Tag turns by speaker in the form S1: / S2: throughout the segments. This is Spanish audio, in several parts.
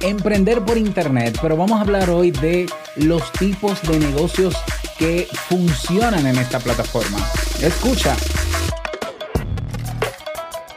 S1: emprender por internet, pero vamos a hablar hoy de los tipos de negocios que funcionan en esta plataforma. Escucha.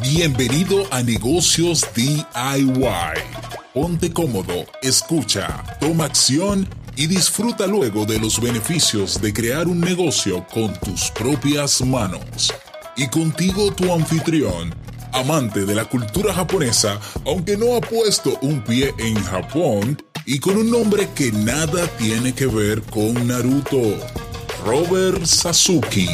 S2: Bienvenido a Negocios DIY. Ponte cómodo, escucha, toma acción y disfruta luego de los beneficios de crear un negocio con tus propias manos. Y contigo tu anfitrión, amante de la cultura japonesa, aunque no ha puesto un pie en Japón, y con un nombre que nada tiene que ver con Naruto, Robert Sasuke.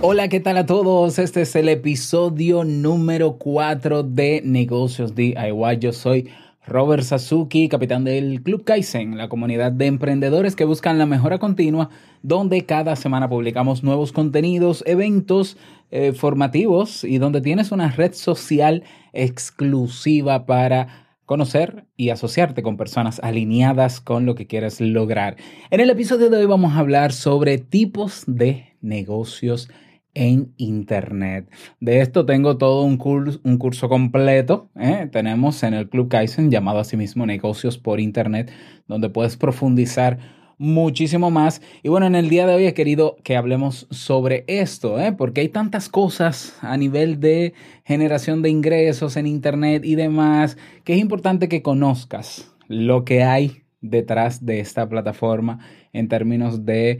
S1: Hola, ¿qué tal a todos? Este es el episodio número 4 de Negocios DIY. Yo soy Robert Sasuki, capitán del Club Kaizen, la comunidad de emprendedores que buscan la mejora continua, donde cada semana publicamos nuevos contenidos, eventos eh, formativos y donde tienes una red social exclusiva para conocer y asociarte con personas alineadas con lo que quieres lograr. En el episodio de hoy vamos a hablar sobre tipos de negocios en Internet. De esto tengo todo un curso, un curso completo. ¿eh? Tenemos en el Club Kaizen llamado asimismo Negocios por Internet, donde puedes profundizar muchísimo más. Y bueno, en el día de hoy he querido que hablemos sobre esto, ¿eh? porque hay tantas cosas a nivel de generación de ingresos en Internet y demás, que es importante que conozcas lo que hay detrás de esta plataforma en términos de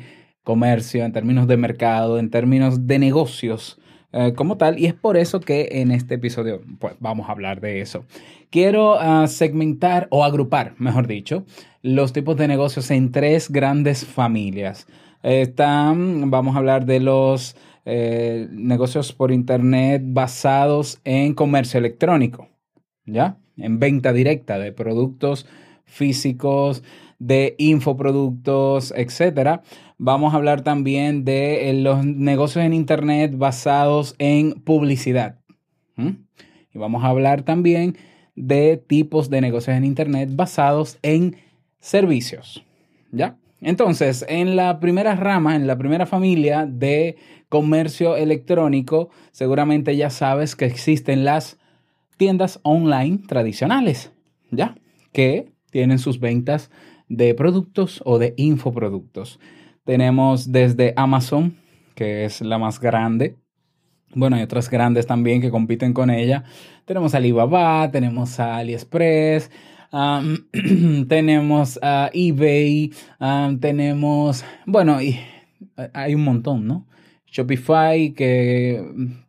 S1: comercio, en términos de mercado, en términos de negocios eh, como tal. Y es por eso que en este episodio pues, vamos a hablar de eso. Quiero ah, segmentar o agrupar, mejor dicho, los tipos de negocios en tres grandes familias. Están, vamos a hablar de los eh, negocios por Internet basados en comercio electrónico, ¿ya? En venta directa de productos físicos, de infoproductos, etcétera. Vamos a hablar también de eh, los negocios en Internet basados en publicidad. Y vamos a hablar también de tipos de negocios en Internet basados en servicios. ¿Ya? Entonces, en la primera rama, en la primera familia de comercio electrónico, seguramente ya sabes que existen las tiendas online tradicionales, ¿ya? Que tienen sus ventas de productos o de infoproductos. Tenemos desde Amazon, que es la más grande. Bueno, hay otras grandes también que compiten con ella. Tenemos a Alibaba, tenemos a AliExpress, tenemos a eBay, tenemos, bueno, y hay un montón, ¿no? Shopify que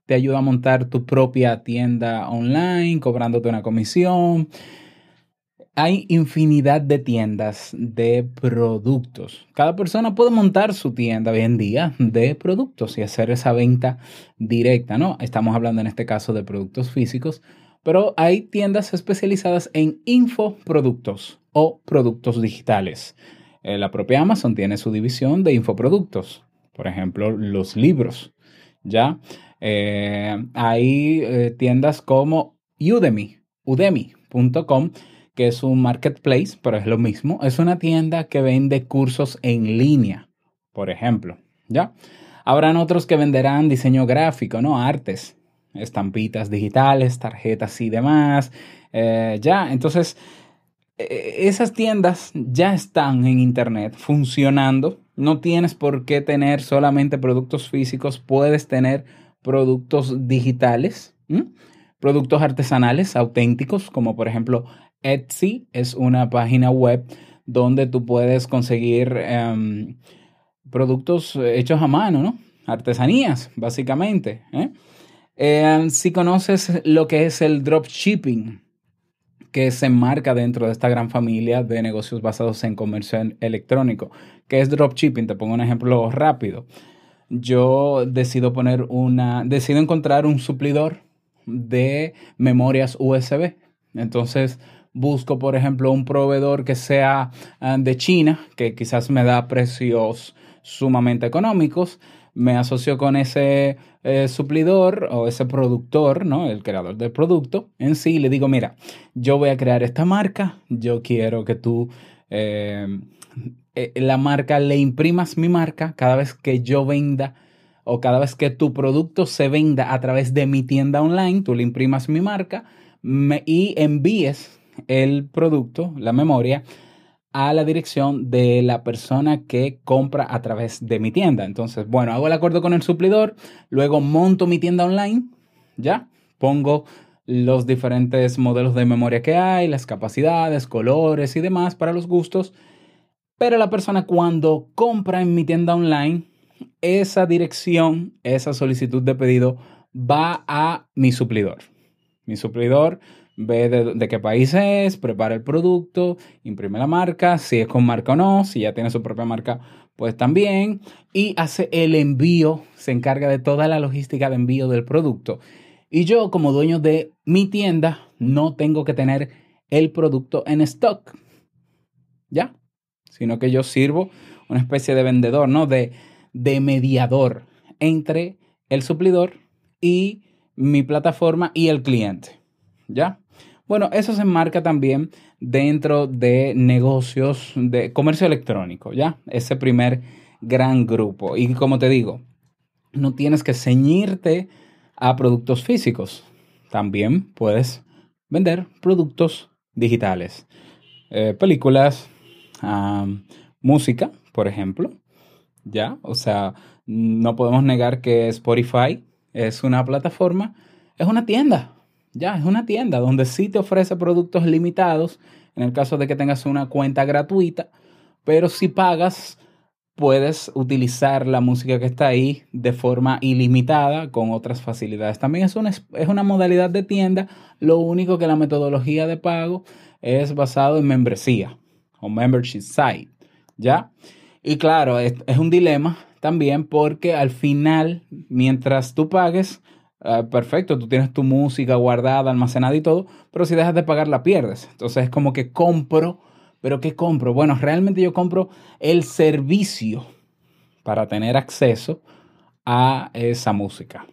S1: te ayuda a montar tu propia tienda online, cobrándote una comisión hay infinidad de tiendas de productos. Cada persona puede montar su tienda hoy en día de productos y hacer esa venta directa, ¿no? Estamos hablando en este caso de productos físicos, pero hay tiendas especializadas en infoproductos o productos digitales. Eh, la propia Amazon tiene su división de infoproductos, por ejemplo, los libros, ¿ya? Eh, hay eh, tiendas como Udemy, udemy.com que es un marketplace, pero es lo mismo. Es una tienda que vende cursos en línea, por ejemplo, ¿ya? Habrán otros que venderán diseño gráfico, ¿no? Artes, estampitas digitales, tarjetas y demás, eh, ya. Entonces, e, esas tiendas ya están en Internet funcionando. No tienes por qué tener solamente productos físicos, puedes tener productos digitales, productos artesanales auténticos, como por ejemplo Etsy es una página web donde tú puedes conseguir em, productos hechos a mano, ¿no? Artesanías, básicamente. ¿eh? Em, si conoces lo que es el dropshipping, que se enmarca dentro de esta gran familia de negocios basados en comercio electrónico. ¿Qué es dropshipping? Te pongo un ejemplo rápido. Yo decido poner una, decido encontrar un suplidor de memorias USB. Entonces, busco, por ejemplo, un proveedor que sea ah, de China, que quizás me da precios sumamente económicos, me asocio con ese eh, suplidor o ese productor, ¿no? El creador del producto en sí, y le digo, mira, yo voy a crear esta marca, yo quiero que tú, eh, eh, la marca, le imprimas mi marca cada vez que yo venda o cada vez que tu producto se venda a través de mi tienda online, tú le imprimas mi marca y envíes el producto, la memoria, a la dirección de la persona que compra a través de mi tienda. Entonces, bueno, hago el acuerdo con el suplidor, luego monto mi tienda online, ¿ya? Pongo los diferentes modelos de memoria que hay, las capacidades, colores y demás para los gustos. Pero la persona cuando compra en mi tienda online, esa dirección, esa solicitud de pedido va a mi suplidor. Mi suplidor ve de, qué país es, prepara el producto, imprime la marca, si es con marca o no, si ya tiene su propia marca, pues también, y hace el envío, se encarga de toda la logística de envío del producto. Y yo como dueño de mi tienda no tengo que tener el producto en stock, ¿ya? Sino que yo sirvo una especie de vendedor, ¿no? De, de mediador entre el suplidor y mi plataforma y el cliente, ¿ya? Bueno, eso se enmarca también dentro de negocios de comercio electrónico, ¿ya? Ese primer gran grupo. Y como te digo, no tienes que ceñirte a productos físicos. También puedes vender productos digitales, eh, películas, música, por ejemplo. ¿Ya? O sea, no podemos negar que Spotify es una plataforma, es una tienda, ya, es una tienda donde sí te ofrece productos limitados, en el caso de que tengas una cuenta gratuita, pero si pagas, puedes utilizar la música que está ahí de forma ilimitada con otras facilidades. También es una, es una modalidad de tienda, lo único que la metodología de pago es basado en membresía o membership site, ¿ya? Y claro, es, es un dilema también porque al final, mientras tú pagues, Ah, perfecto, tú tienes tu música guardada, almacenada y todo, pero si dejas de pagar la pierdes. Entonces es como que compro, pero ¿qué compro? Bueno, realmente yo compro el servicio para tener acceso a esa música.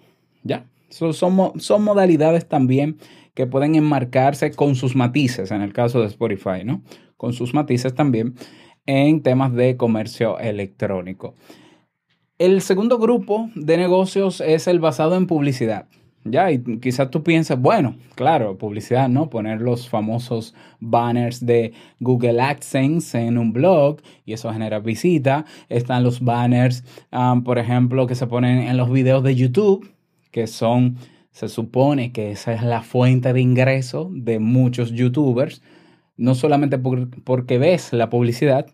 S1: ¿Ya? son, son modalidades también que pueden enmarcarse con sus matices, en el caso de Spotify, ¿no? Con sus matices también en temas de comercio electrónico. El segundo grupo de negocios es el basado en publicidad. Ya, y quizás tú piensas, bueno, claro, publicidad, ¿no? Poner los famosos banners de Google AdSense en un blog y eso genera visita. Están los banners, um, por ejemplo, que se ponen en los videos de YouTube, que son, se supone que esa es la fuente de ingreso de muchos YouTubers, no solamente porque ves la publicidad,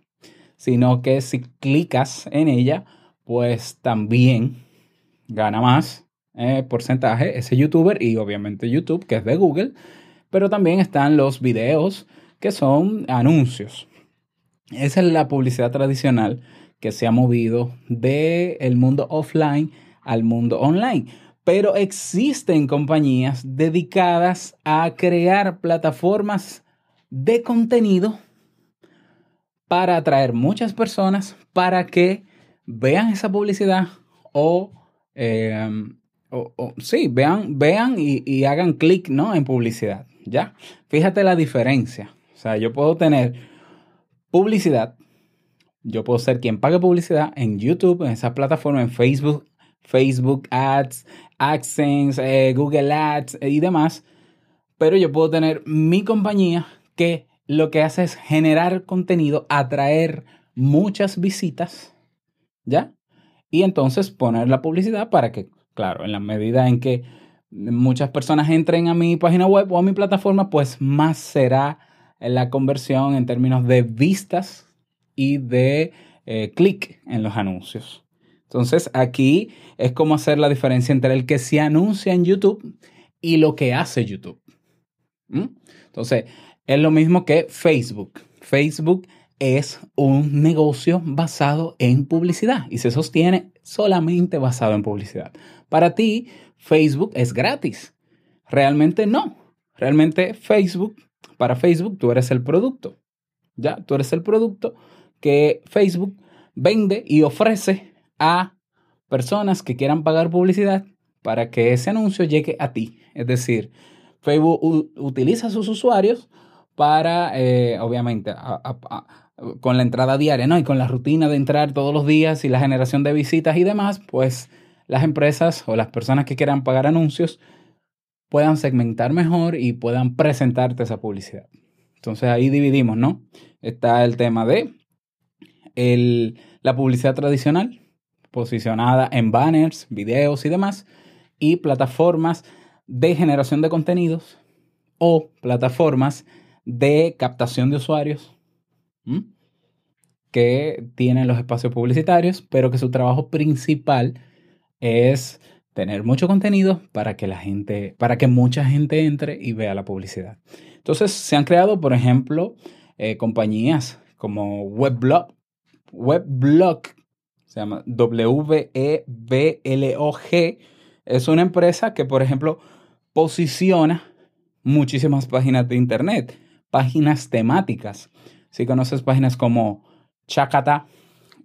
S1: sino que si clicas en ella, pues también gana más eh, porcentaje ese youtuber y obviamente YouTube, que es de Google, pero también están los videos que son anuncios. Esa es la publicidad tradicional que se ha movido del mundo offline al mundo online. Pero existen compañías dedicadas a crear plataformas de contenido para atraer muchas personas para que vean esa publicidad o, em, sí, vean, vean y, hagan clic ¿no? en publicidad. ¿Ya? Fíjate la diferencia. O sea, yo puedo tener publicidad, yo puedo ser quien pague publicidad en YouTube, en esa plataforma, en Facebook, Facebook Ads, AdSense, eh, Google Ads y demás, pero yo puedo tener mi compañía que lo que hace es generar contenido, atraer muchas visitas ¿Ya? Y entonces poner la publicidad para que, claro, en la medida en que muchas personas entren a mi página web o a mi plataforma, pues más será la conversión en términos de vistas y de eh, clic en los anuncios. Entonces aquí es como hacer la diferencia entre el que se anuncia en YouTube y lo que hace YouTube. Entonces, es lo mismo que Facebook. Facebook es un negocio basado en publicidad y se sostiene solamente basado en publicidad. Para ti, Facebook es gratis. Realmente no. Realmente Facebook, para Facebook, tú eres el producto. Ya, tú eres el producto que Facebook vende y ofrece a personas que quieran pagar publicidad para que ese anuncio llegue a ti. Es decir, Facebook utiliza a sus usuarios para, eh, obviamente, con la entrada diaria, ¿no? Y con la rutina de entrar todos los días y la generación de visitas y demás, pues las empresas o las personas que quieran pagar anuncios puedan segmentar mejor y puedan presentarte esa publicidad. Entonces ahí dividimos, ¿no? Está el tema de la publicidad tradicional, posicionada en banners, videos y demás, y plataformas de generación de contenidos o plataformas de captación de usuarios que tienen los espacios publicitarios, pero que su trabajo principal es tener mucho contenido para que la gente, para que mucha gente entre y vea la publicidad. Entonces se han creado, por ejemplo, eh, compañías como Weblog, Weblog, se llama W-E-B-L-O-G, es una empresa que, por ejemplo, posiciona muchísimas páginas de Internet, páginas temáticas. Si conoces páginas como Chacata,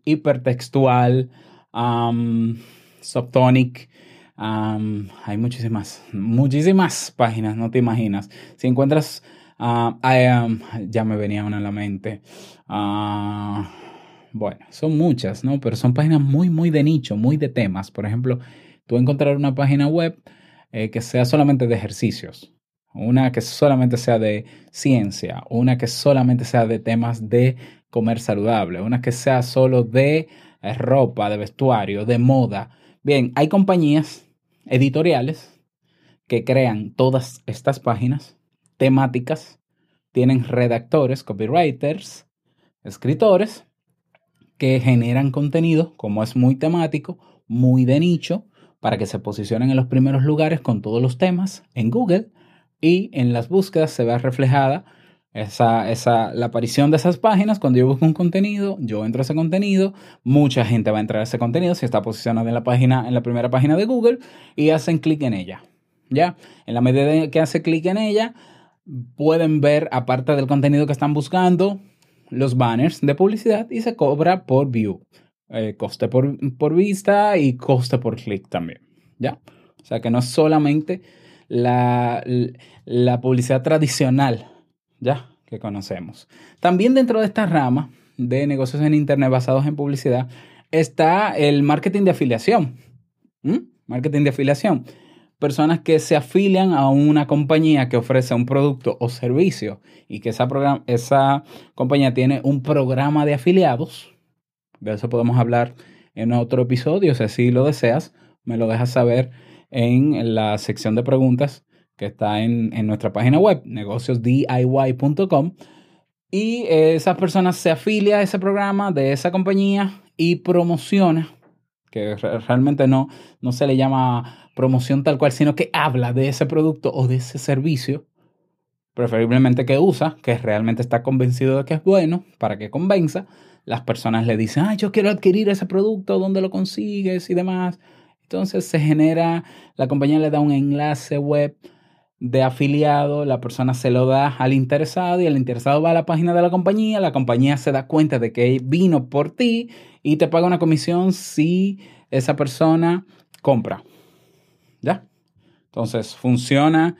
S1: Hipertextual, um, Subtonic, hay muchísimas, muchísimas páginas, no te imaginas. Si encuentras, ah, ya me venía una a la mente. Ah, bueno, son muchas, ¿no? Pero son páginas muy, muy de nicho, muy de temas. Por ejemplo, tú encontrar una página web eh, que sea solamente de ejercicios, una que solamente sea de ciencia, una que solamente sea de temas de comer saludable, una que sea solo de eh, ropa, de vestuario, de moda. Bien, hay compañías editoriales que crean todas estas páginas temáticas, tienen redactores, copywriters, escritores que generan contenido, como es muy temático, muy de nicho, para que se posicionen en los primeros lugares con todos los temas en Google y en las búsquedas se vea reflejada esa, esa, la aparición de esas páginas. Cuando yo busco un contenido, yo entro a ese contenido, mucha gente va a entrar a ese contenido si está posicionado en la página, en la primera página de Google y hacen clic en ella. ¿Ya? En la medida que hace clic en ella, pueden ver, aparte del contenido que están buscando, los banners de publicidad y se cobra por view. Eh, coste por, por, vista y coste por clic también. ¿Ya? O sea que no es solamente la, la publicidad tradicional ya que conocemos. También dentro de esta rama de negocios en Internet basados en publicidad está el marketing de afiliación. Marketing de afiliación. Personas que se afilian a una compañía que ofrece un producto o servicio y que esa, esa compañía tiene un programa de afiliados. De eso podemos hablar en otro episodio, si así lo deseas. Me lo dejas saber en la sección de preguntas que está en, nuestra página web, negociosdiy.com. Y esas personas se afilia a ese programa de esa compañía y promociona, que realmente no, no se le llama promoción tal cual, sino que habla de ese producto o de ese servicio, preferiblemente que usa, que realmente está convencido de que es bueno, para que convenza. Las personas le dicen, ah, yo quiero adquirir ese producto, ¿dónde lo consigues? y demás. Entonces se genera, la compañía le da un enlace web de afiliado, la persona se lo da al interesado y el interesado va a la página de la compañía, la compañía se da cuenta de que vino por ti y te paga una comisión si esa persona compra. ¿Ya? Entonces funciona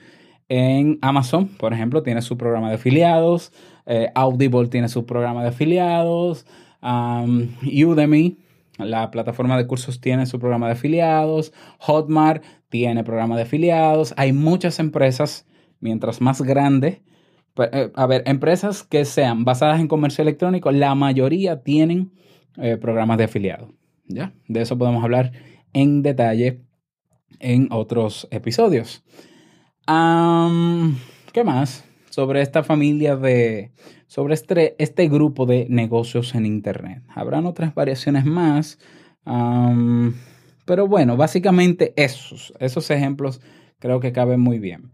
S1: en Amazon, por ejemplo, tiene su programa de afiliados, eh, Audible tiene su programa de afiliados, Udemy la plataforma de cursos tiene su programa de afiliados, Hotmart tiene programa de afiliados, hay muchas empresas, mientras más grande, eh, a ver, empresas que sean basadas en comercio electrónico, la mayoría tienen eh, programas de afiliados. ¿ya? De eso podemos hablar en detalle en otros episodios. ¿Qué más? Sobre esta familia de, sobre este, este grupo de negocios en Internet. Habrán otras variaciones más, pero bueno, básicamente esos, esos ejemplos creo que caben muy bien.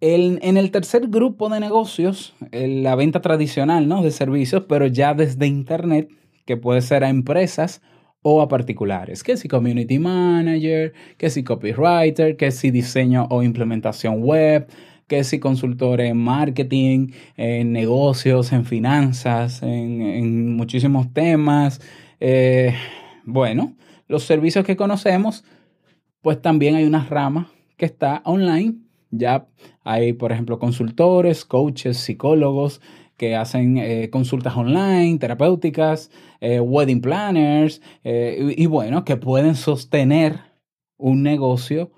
S1: en el tercer grupo de negocios, la venta tradicional ¿no? de servicios, pero ya desde Internet, que puede ser a empresas o a particulares, que si community manager, que si copywriter, que si diseño o implementación web, que si consultor en marketing, en negocios, en finanzas, en, muchísimos temas. Eh, bueno, los servicios que conocemos, pues también hay una rama que está online. Ya hay, por ejemplo, consultores, coaches, psicólogos que hacen eh, consultas online, terapéuticas, eh, wedding planners, y, y bueno, que pueden sostener un negocio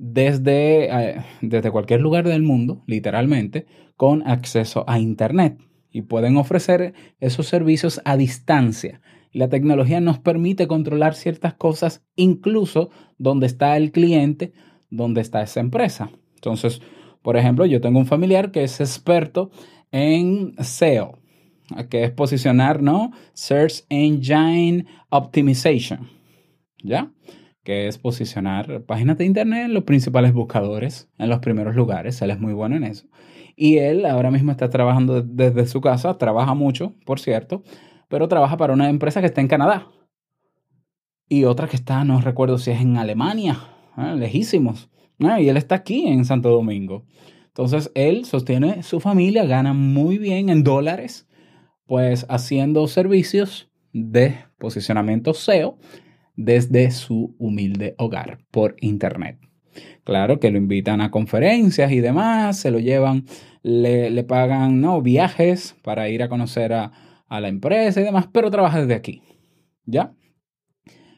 S1: desde, eh, desde cualquier lugar del mundo, literalmente, con acceso a Internet. Y pueden ofrecer esos servicios a distancia. La tecnología nos permite controlar ciertas cosas, incluso donde está el cliente, donde está esa empresa. Entonces, por ejemplo, yo tengo un familiar que es experto en SEO, que es posicionar, ¿no? Search Engine Optimization, ¿ya? Que es posicionar páginas de internet en los principales buscadores, en los primeros lugares. Él es muy bueno en eso. Y él ahora mismo está trabajando desde su casa, trabaja mucho, por cierto, pero trabaja para una empresa que está en Canadá. Y otra que está, no recuerdo si es en Alemania, ¿eh? lejísimos. ¿eh? Y él está aquí en Santo Domingo. Entonces, él sostiene su familia, gana muy bien en dólares, pues haciendo servicios de posicionamiento SEO desde su humilde hogar por Internet. Claro que lo invitan a conferencias y demás, se lo llevan, le, pagan ¿no? viajes para ir a conocer a, a la empresa y demás, pero trabaja desde aquí. ¿Ya?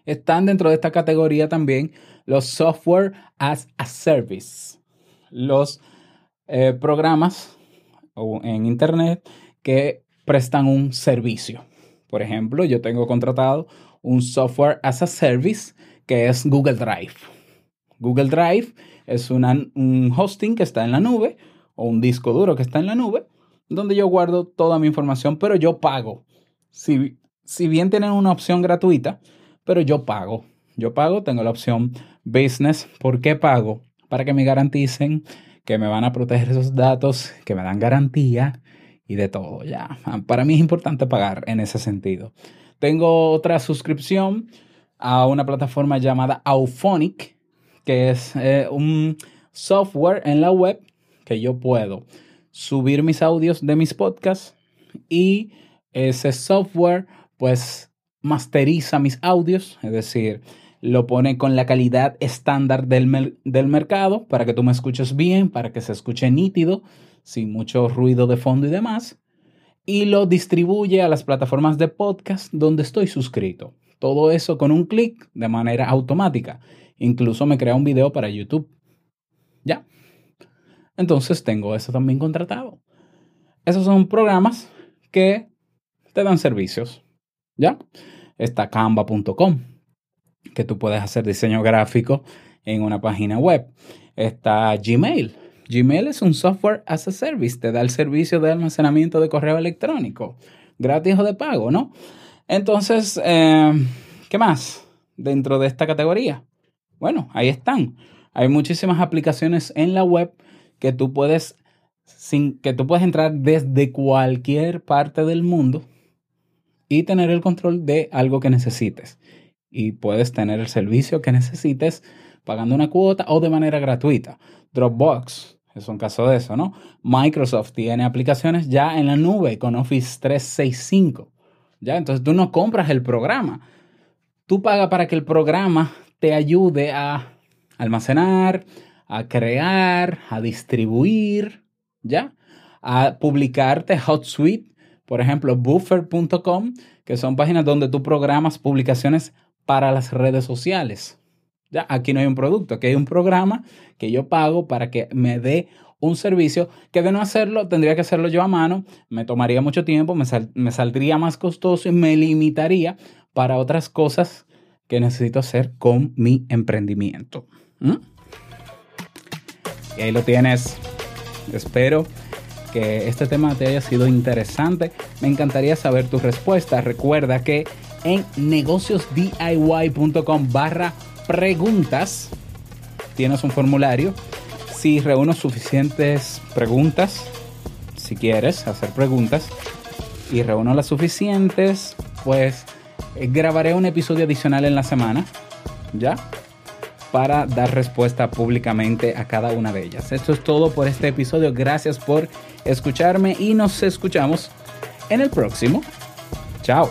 S1: Están dentro de esta categoría también los software as a service, los eh, programas en Internet que prestan un servicio. Por ejemplo, yo tengo contratado un software as a service que es Google Drive. Google Drive es un hosting que está en la nube o un disco duro que está en la nube donde yo guardo toda mi información, pero yo pago. Si, si bien tienen una opción gratuita, pero yo pago. Yo pago, tengo la opción business. ¿Por qué pago? Para que me garanticen que me van a proteger esos datos, que me dan garantía y de todo. Ya, para mí es importante pagar en ese sentido. Tengo otra suscripción a una plataforma llamada Auphonic, que es eh, un software en la web que yo puedo subir mis audios de mis podcasts y ese software pues masteriza mis audios, es decir, lo pone con la calidad estándar del, del, mercado para que tú me escuches bien, para que se escuche nítido, sin mucho ruido de fondo y demás. Y lo distribuye a las plataformas de podcast donde estoy suscrito. Todo eso con un clic de manera automática. Incluso me crea un video para YouTube. ¿Ya? Entonces tengo eso también contratado. Esos son programas que te dan servicios. ¿Ya? Está canva.com que tú puedes hacer diseño gráfico en una página web. Está Gmail. Gmail es un software as a service, te da el servicio de almacenamiento de correo electrónico, gratis o de pago, ¿no? Entonces, eh, ¿qué más dentro de esta categoría? Bueno, ahí están. Hay muchísimas aplicaciones en la web que tú puedes, sin, que tú puedes entrar desde cualquier parte del mundo y tener el control de algo que necesites y puedes tener el servicio que necesites pagando una cuota o de manera gratuita. Dropbox es un caso de eso, ¿no? Microsoft tiene aplicaciones ya en la nube con Office 365. ¿Ya? Entonces tú no compras el programa. Tú pagas para que el programa te ayude a almacenar, a crear, a distribuir, ¿ya? A publicarte HotSuite, por ejemplo, buffer.com, que son páginas donde tú programas publicaciones para las redes sociales. Ya, aquí no hay un producto, aquí hay un programa que yo pago para que me dé un servicio que de no hacerlo tendría que hacerlo yo a mano, me tomaría mucho tiempo, me, saldría más costoso y me limitaría para otras cosas que necesito hacer con mi emprendimiento. ¿Mm? Y ahí lo tienes. Espero que este tema te haya sido interesante. Me encantaría saber tu respuesta. Recuerda que en negociosdiy.com barra preguntas. Tienes un formulario. Si reúno suficientes preguntas, si quieres hacer preguntas, y reúno las suficientes, pues eh, grabaré un episodio adicional en la semana, ¿ya? Para dar respuesta públicamente a cada una de ellas. Esto es todo por este episodio. Gracias por escucharme y nos escuchamos en el próximo. Chao.